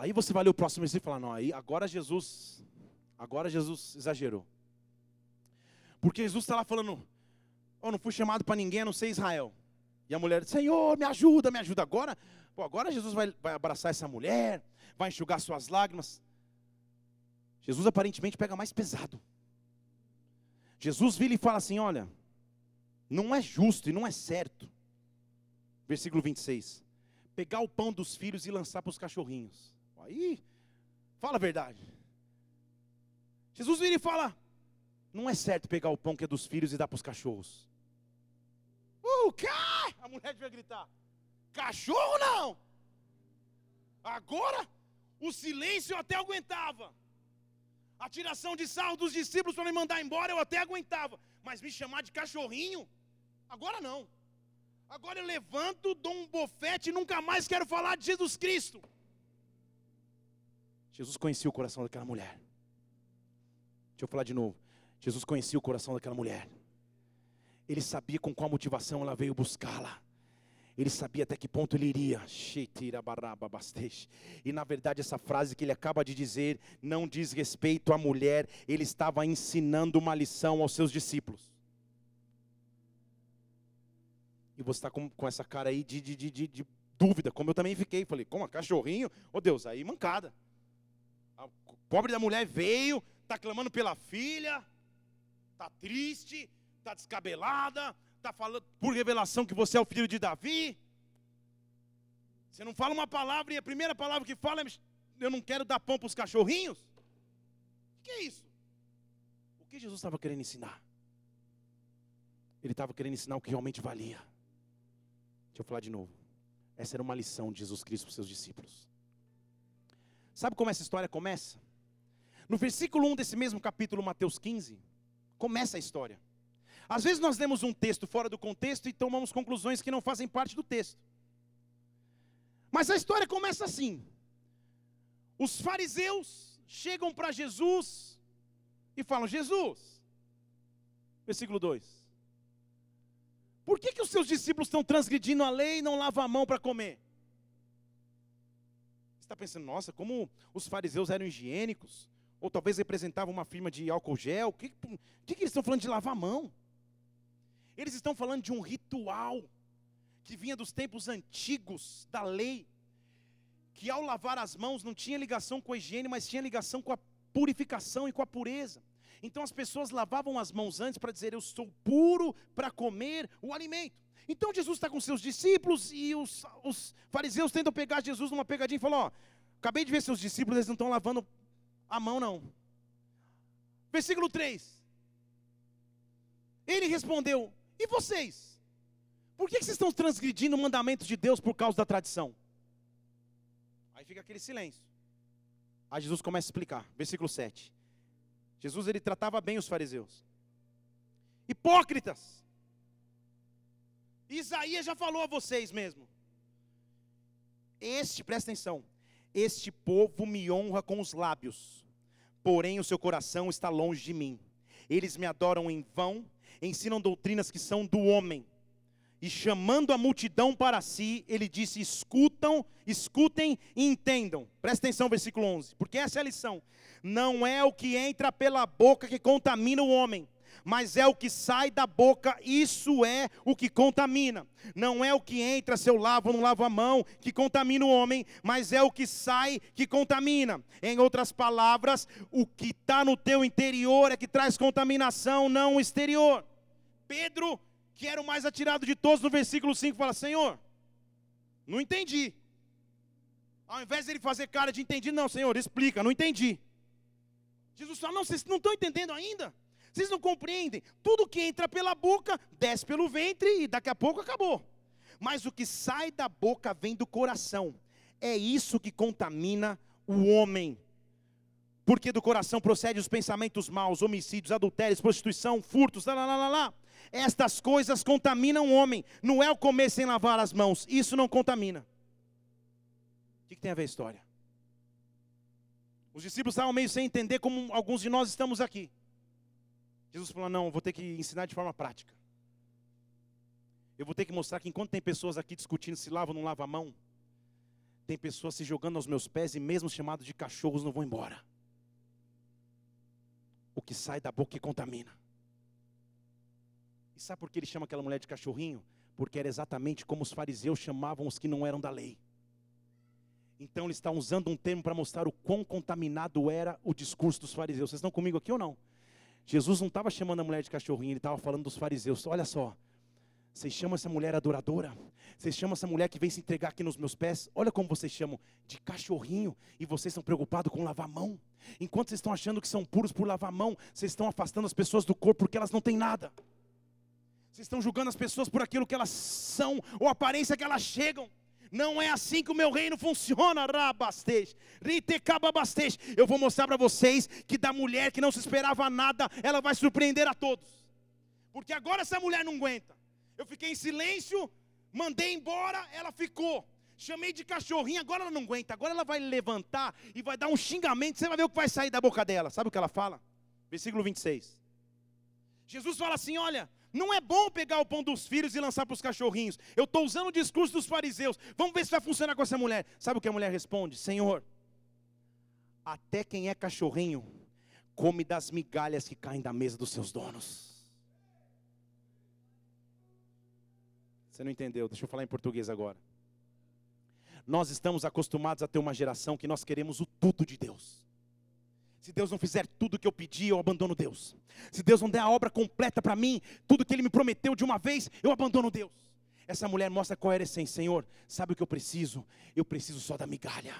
Aí você vai ler o próximo versículo e falar, não, aí agora Jesus, Agora Jesus exagerou. Porque Jesus está lá falando, oh, não fui chamado para ninguém a não ser Israel. E a mulher, Senhor, me ajuda, me ajuda. Agora, pô, agora Jesus vai, vai abraçar essa mulher, vai enxugar suas lágrimas. Jesus aparentemente pega mais pesado. Jesus vira e fala assim: olha, não é justo e não é certo. Versículo 26. Pegar o pão dos filhos e lançar para os cachorrinhos. Aí, fala a verdade. Jesus vira e fala: não é certo pegar o pão que é dos filhos e dar para os cachorros. O quê? A mulher devia gritar: cachorro não! Agora, o silêncio eu até aguentava. A tiração de sarro dos discípulos para me mandar embora eu até aguentava. Mas me chamar de cachorrinho, agora não. Agora eu levanto, dou um bofete e nunca mais quero falar de Jesus Cristo. Jesus conhecia o coração daquela mulher. Deixa eu falar de novo. Jesus conhecia o coração daquela mulher. Ele sabia com qual motivação ela veio buscá-la. Ele sabia até que ponto ele iria. E na verdade, essa frase que ele acaba de dizer não diz respeito à mulher, ele estava ensinando uma lição aos seus discípulos. E você está com, com essa cara aí de, de, de, de, dúvida, como eu também fiquei. Falei, como? Cachorrinho? Oh Deus, aí mancada. Pobre da mulher veio, está clamando pela filha, está triste, está descabelada, está falando por revelação que você é o filho de Davi. Você não fala uma palavra e a primeira palavra que fala é: Eu não quero dar pão para os cachorrinhos. O que é isso? O que Jesus estava querendo ensinar? Ele estava querendo ensinar o que realmente valia. Deixa eu falar de novo. Essa era uma lição de Jesus Cristo para os seus discípulos. Sabe como essa história começa? No versículo 1 desse mesmo capítulo, Mateus 15, começa a história. Às vezes nós lemos um texto fora do contexto e tomamos conclusões que não fazem parte do texto. Mas a história começa assim: os fariseus chegam para Jesus e falam: Jesus, versículo 2: Por que, que os seus discípulos estão transgredindo a lei e não lavam a mão para comer? Você está pensando, nossa, como os fariseus eram higiênicos? Ou talvez representavam uma firma de álcool gel? O que, que, que eles estão falando de lavar a mão? Eles estão falando de um ritual que vinha dos tempos antigos da lei, que ao lavar as mãos não tinha ligação com a higiene, mas tinha ligação com a purificação e com a pureza. Então as pessoas lavavam as mãos antes para dizer: Eu sou puro para comer o alimento. Então Jesus está com seus discípulos e os, os, fariseus tentam pegar Jesus numa pegadinha e falam: Ó, acabei de ver seus discípulos, eles não estão lavando a mão, não. Versículo 3. Ele respondeu: e vocês? Por que vocês estão transgredindo o mandamento de Deus por causa da tradição? Aí fica aquele silêncio. Aí Jesus começa a explicar, versículo 7. Jesus ele tratava bem os fariseus. Hipócritas. Isaías já falou a vocês mesmo. Este, presta atenção, este povo me honra com os lábios, porém o seu coração está longe de mim. Eles me adoram em vão ensinam doutrinas que são do homem. E chamando a multidão para si, ele disse: escutam, escutem e entendam. Presta atenção, versículo 11, porque essa é a lição. Não é o que entra pela boca que contamina o homem, mas é o que sai da boca, isso é o que contamina. Não é o que entra, se eu lavo ou não lavo a mão, que contamina o homem, mas é o que sai que contamina. Em outras palavras, o que está no teu interior é que traz contaminação, não o exterior. Pedro, que era o mais atirado de todos, no versículo 5, fala: Senhor, não entendi. Ao invés de ele fazer cara de entendi, não, Senhor, explica, não entendi. Jesus fala: Não, vocês não estão entendendo ainda. Vocês não compreendem. Tudo que entra pela boca, desce pelo ventre e daqui a pouco acabou. Mas o que sai da boca vem do coração. É isso que contamina o homem. Porque do coração procedem os pensamentos maus, homicídios, adultérios, prostituição, furtos, lá, lá, lá, lá. Estas coisas contaminam o homem. Não é o comer sem lavar as mãos. Isso não contamina. O que, que tem a ver a história? Os discípulos estavam meio sem entender como alguns de nós estamos aqui. Jesus falou: Não, vou ter que ensinar de forma prática. Eu vou ter que mostrar que enquanto tem pessoas aqui discutindo se lava ou não lava a mão, tem pessoas se jogando aos meus pés e mesmo chamados de cachorros não vão embora. que sai da boca contamina. E sabe por que ele chama aquela mulher de cachorrinho? Porque era exatamente como os fariseus chamavam os que não eram da lei. Então ele está usando um termo para mostrar o quão contaminado era o discurso dos fariseus. Vocês estão comigo aqui ou não? Jesus não estava chamando a mulher de cachorrinho, ele estava falando dos fariseus. Olha só, vocês chamam essa mulher adoradora? Vocês chamam essa mulher que vem se entregar aqui nos meus pés? Olha como vocês chamam de cachorrinho e vocês estão preocupados com lavar a mão. Enquanto vocês estão achando que são puros por lavar a mão, vocês estão afastando as pessoas do corpo porque elas não têm nada. Vocês estão julgando as pessoas por aquilo que elas são ou a aparência que elas chegam. Não é assim que o meu reino funciona, rabastej, ritecababastej. Eu vou mostrar para vocês que da mulher que não se esperava nada, ela vai surpreender a todos. Porque agora essa mulher não aguenta. Eu fiquei em silêncio, mandei embora, ela ficou. Chamei de cachorrinha, agora ela não aguenta. Agora ela vai levantar e vai dar um xingamento. Você vai ver o que vai sair da boca dela. Sabe o que ela fala? Versículo 26. Jesus fala assim: Olha, não é bom pegar o pão dos filhos e lançar para os cachorrinhos. Eu estou usando o discurso dos fariseus. Vamos ver se vai funcionar com essa mulher. Sabe o que a mulher responde? Senhor, até quem é cachorrinho come das migalhas que caem da mesa dos seus donos. Você não entendeu? Deixa eu falar em português agora. Nós estamos acostumados a ter uma geração que nós queremos o tudo de Deus. Se Deus não fizer tudo o que eu pedi, eu abandono Deus. Se Deus não der a obra completa para mim, tudo que Ele me prometeu de uma vez, eu abandono Deus. Essa mulher mostra qual era a essência. Senhor, sabe o que eu preciso? Eu preciso só da migalha.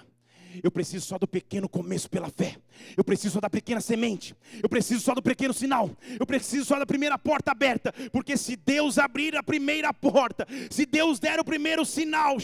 Eu preciso só do pequeno começo pela fé. Eu preciso só da pequena semente. Eu preciso só do pequeno sinal. Eu preciso só da primeira porta aberta. Porque se Deus abrir a primeira porta, se Deus der o primeiro sinal,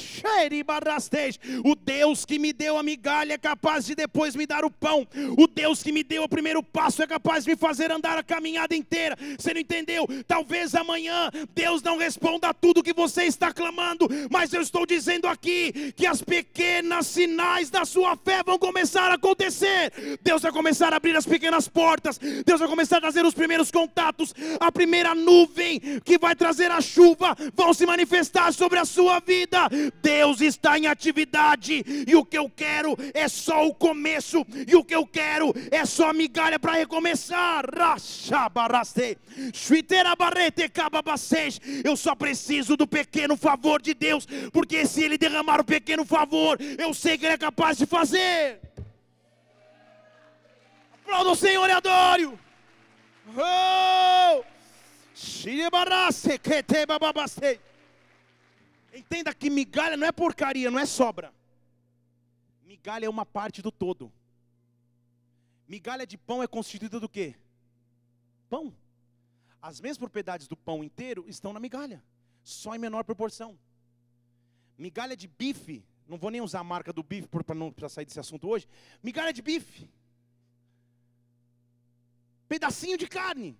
o Deus que me deu a migalha é capaz de depois me dar o pão. O Deus que me deu o primeiro passo é capaz de me fazer andar a caminhada inteira. Você não entendeu? Talvez amanhã Deus não responda a tudo que você está clamando, mas eu estou dizendo aqui que as pequenas sinais da sua sua fé vão começar a acontecer. Deus vai começar a abrir as pequenas portas. Deus vai começar a trazer os primeiros contatos. A primeira nuvem que vai trazer a chuva vão se manifestar sobre a sua vida. Deus está em atividade e o que eu quero é só o começo. E o que eu quero é só a migalha para recomeçar. Eu só preciso do pequeno favor de Deus, porque se Ele derramar o pequeno favor, eu sei que Ele é capaz de fazer. Aplauda o Senhor e adore. Oh! Entenda que migalha não é porcaria, não é sobra. Migalha é uma parte do todo. Migalha de pão é constituída do quê? Pão. As mesmas propriedades do pão inteiro estão na migalha, só em menor proporção. Migalha de bife não vou nem usar a marca do bife para não precisar sair desse assunto hoje. Migalha de bife. Pedacinho de carne.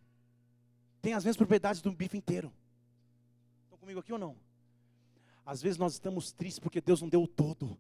Tem as mesmas propriedades do bife inteiro. Estão comigo aqui ou não? Às vezes nós estamos tristes porque Deus não deu o todo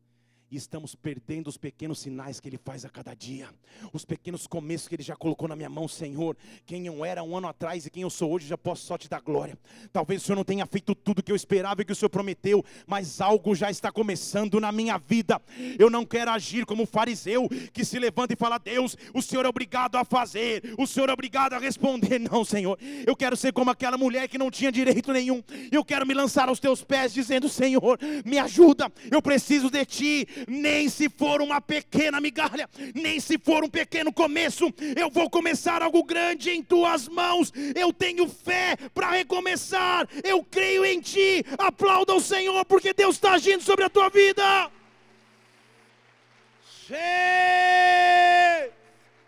e estamos perdendo os pequenos sinais que Ele faz a cada dia, os pequenos começos que Ele já colocou na minha mão, Senhor. Quem eu era um ano atrás e quem eu sou hoje, já posso só te dar glória. Talvez o Senhor não tenha feito tudo que eu esperava e que o Senhor prometeu, mas algo já está começando na minha vida. Eu não quero agir como fariseu que se levanta e fala: Deus, o Senhor é obrigado a fazer, o Senhor é obrigado a responder. Não, Senhor, eu quero ser como aquela mulher que não tinha direito nenhum. Eu quero me lançar aos teus pés, dizendo: Senhor, me ajuda, eu preciso de ti nem se for uma pequena migalha, nem se for um pequeno começo, eu vou começar algo grande em tuas mãos. Eu tenho fé para recomeçar, eu creio em ti. Aplauda o Senhor, porque Deus está agindo sobre a tua vida.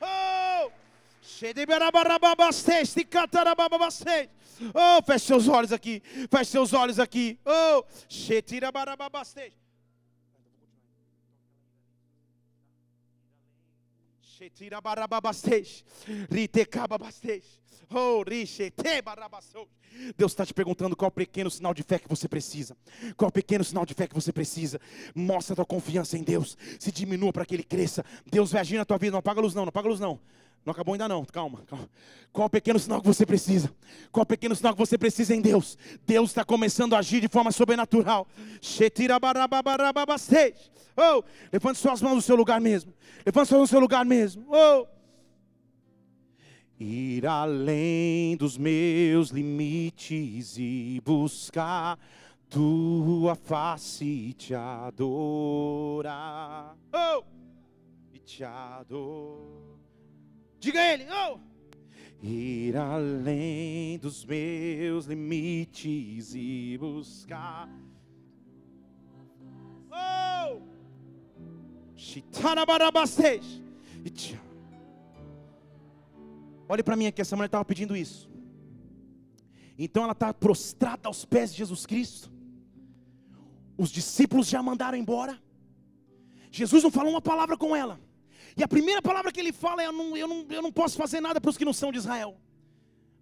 Oh! Oh, feche seus olhos aqui. Feche seus olhos aqui. Oh, Deus está te perguntando qual pequeno sinal de fé que você precisa. Qual pequeno sinal de fé que você precisa? Mostra a tua confiança em Deus. Se diminua para que ele cresça. Deus vai agir na tua vida. Não apaga a luz, não. Não apaga a luz, não. Não acabou ainda não, calma, calma. Qual o pequeno sinal que você precisa? Qual o pequeno sinal que você precisa em Deus? Deus está começando a agir de forma sobrenatural. Oh, levante suas mãos no seu lugar mesmo. Levante suas mãos no seu lugar mesmo. Oh. ir além dos meus limites e buscar tua face e te adorar. Oh! E te adorar. Diga ele, oh! Ir além dos meus limites e buscar. Oh! Chitanabarabastej. Olhe para mim aqui, essa mulher estava pedindo isso. Então ela está prostrada aos pés de Jesus Cristo. Os discípulos já mandaram embora. Jesus não falou uma palavra com ela. E a primeira palavra que ele fala é: Eu não, eu não, eu não posso fazer nada para os que não são de Israel.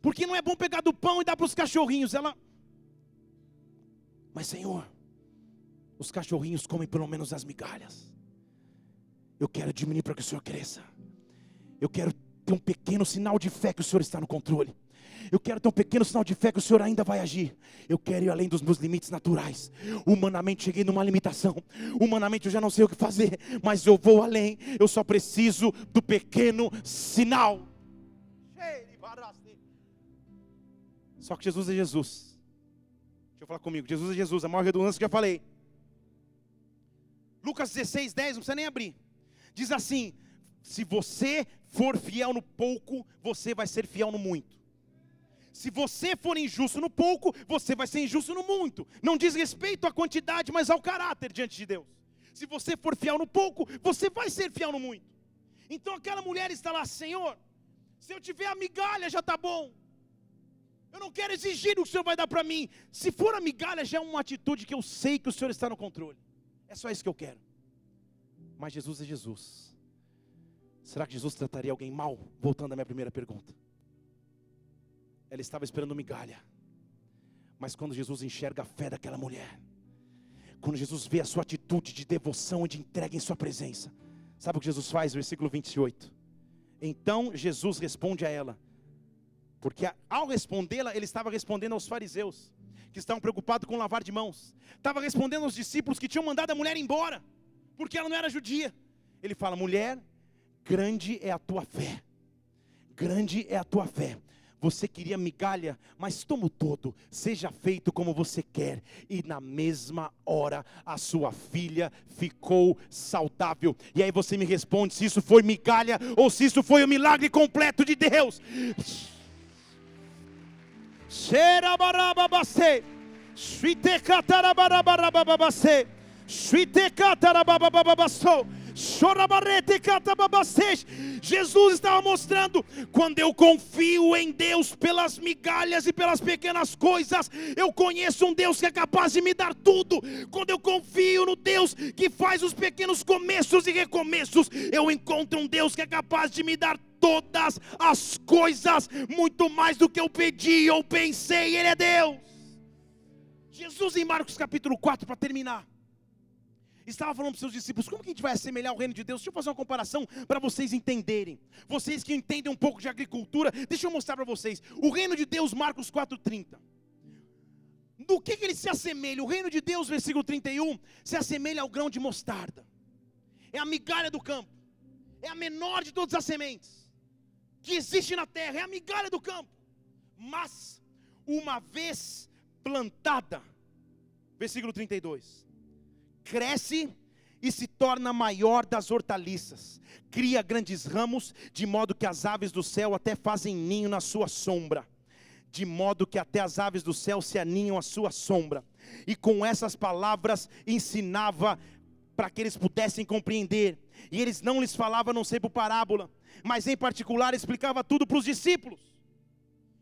Porque não é bom pegar do pão e dar para os cachorrinhos. Ela. Mas Senhor, os cachorrinhos comem pelo menos as migalhas. Eu quero diminuir para que o Senhor cresça. Eu quero ter um pequeno sinal de fé que o Senhor está no controle. Eu quero ter um pequeno sinal de fé que o Senhor ainda vai agir. Eu quero ir além dos meus limites naturais. Humanamente cheguei numa limitação. Humanamente eu já não sei o que fazer, mas eu vou além. Eu só preciso do pequeno sinal. Só que Jesus é Jesus. Deixa eu falar comigo. Jesus é Jesus, a maior redundância que eu já falei. Lucas 16, 10, não precisa nem abrir. Diz assim: se você for fiel no pouco, você vai ser fiel no muito. Se você for injusto no pouco, você vai ser injusto no muito. Não diz respeito à quantidade, mas ao caráter diante de Deus. Se você for fiel no pouco, você vai ser fiel no muito. Então aquela mulher está lá, Senhor, se eu tiver a migalha já está bom. Eu não quero exigir o que o Senhor vai dar para mim. Se for a migalha, já é uma atitude que eu sei que o Senhor está no controle. É só isso que eu quero. Mas Jesus é Jesus. Será que Jesus trataria alguém mal? Voltando à minha primeira pergunta. Ela estava esperando migalha. Mas quando Jesus enxerga a fé daquela mulher, quando Jesus vê a sua atitude de devoção e de entrega em sua presença, sabe o que Jesus faz? Versículo 28. Então Jesus responde a ela, porque ao respondê-la, ele estava respondendo aos fariseus, que estavam preocupados com lavar de mãos, estava respondendo aos discípulos que tinham mandado a mulher embora, porque ela não era judia. Ele fala: mulher, Grande é a tua fé. Grande é a tua fé. Você queria migalha, mas toma todo, seja feito como você quer. E na mesma hora a sua filha ficou saudável. E aí você me responde se isso foi migalha ou se isso foi o milagre completo de Deus. Xerabarababase, Shitekatarabarabarababase, Shitekatarabababasou. Jesus estava mostrando: quando eu confio em Deus pelas migalhas e pelas pequenas coisas, eu conheço um Deus que é capaz de me dar tudo. Quando eu confio no Deus que faz os pequenos começos e recomeços, eu encontro um Deus que é capaz de me dar todas as coisas, muito mais do que eu pedi ou pensei, Ele é Deus. Jesus em Marcos capítulo 4, para terminar estava falando para os seus discípulos: como que a gente vai assemelhar o reino de Deus? Deixa eu fazer uma comparação para vocês entenderem. Vocês que entendem um pouco de agricultura, deixa eu mostrar para vocês. O reino de Deus, Marcos 4,30. Do que, que ele se assemelha? O reino de Deus, versículo 31, se assemelha ao grão de mostarda. É a migalha do campo. É a menor de todas as sementes que existe na terra. É a migalha do campo. Mas, uma vez plantada, versículo 32 cresce e se torna maior das hortaliças, cria grandes ramos, de modo que as aves do céu até fazem ninho na sua sombra, de modo que até as aves do céu se aninham à sua sombra. E com essas palavras ensinava para que eles pudessem compreender. E eles não lhes falava não sei por parábola, mas em particular explicava tudo para os discípulos.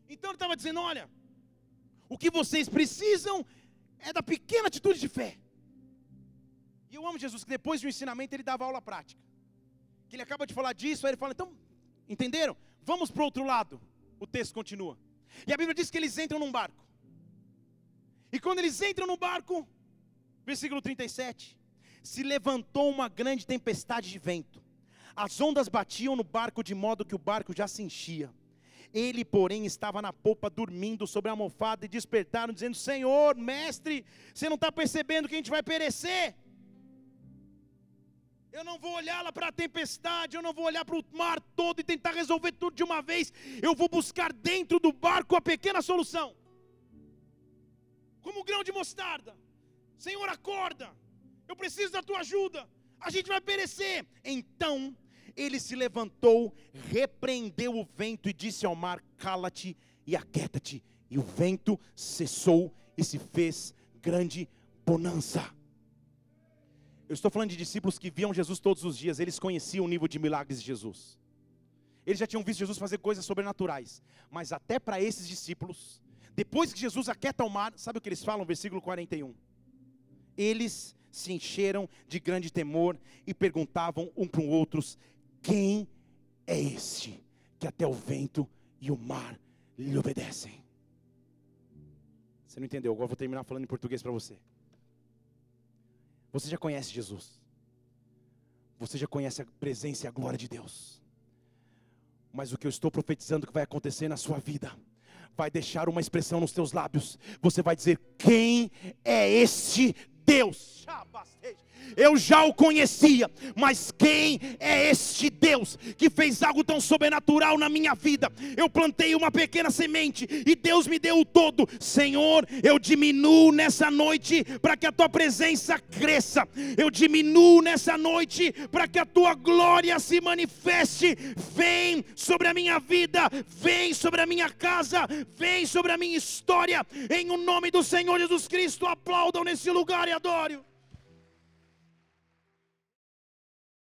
Então ele estava dizendo: olha, o que vocês precisam é da pequena atitude de fé. E eu amo Jesus, que depois de um ensinamento ele dava aula prática. Que ele acaba de falar disso, aí ele fala, então, entenderam? Vamos para o outro lado. O texto continua. E a Bíblia diz que eles entram num barco. E quando eles entram no barco, versículo 37, se levantou uma grande tempestade de vento. As ondas batiam no barco de modo que o barco já se enchia. Ele, porém, estava na popa dormindo sobre a almofada e despertaram, dizendo: Senhor, mestre, você não está percebendo que a gente vai perecer? Eu não vou olhar lá para a tempestade, eu não vou olhar para o mar todo e tentar resolver tudo de uma vez. Eu vou buscar dentro do barco a pequena solução. Como um grão de mostarda. Senhor, acorda. Eu preciso da tua ajuda. A gente vai perecer. Então ele se levantou, repreendeu o vento e disse ao mar: Cala-te e aquieta-te. E o vento cessou e se fez grande bonança. Eu estou falando de discípulos que viam Jesus todos os dias, eles conheciam o nível de milagres de Jesus. Eles já tinham visto Jesus fazer coisas sobrenaturais, mas até para esses discípulos, depois que Jesus aquieta o mar, sabe o que eles falam? Versículo 41. Eles se encheram de grande temor e perguntavam um para os outros: Quem é este que até o vento e o mar lhe obedecem? Você não entendeu? Agora vou terminar falando em português para você. Você já conhece Jesus. Você já conhece a presença e a glória de Deus. Mas o que eu estou profetizando que vai acontecer na sua vida vai deixar uma expressão nos teus lábios. Você vai dizer: Quem é este Deus? Eu já o conhecia, mas quem é este Deus que fez algo tão sobrenatural na minha vida? Eu plantei uma pequena semente e Deus me deu o todo. Senhor, eu diminuo nessa noite para que a tua presença cresça. Eu diminuo nessa noite para que a tua glória se manifeste. Vem sobre a minha vida, vem sobre a minha casa, vem sobre a minha história. Em o nome do Senhor Jesus Cristo, aplaudam nesse lugar e adoro.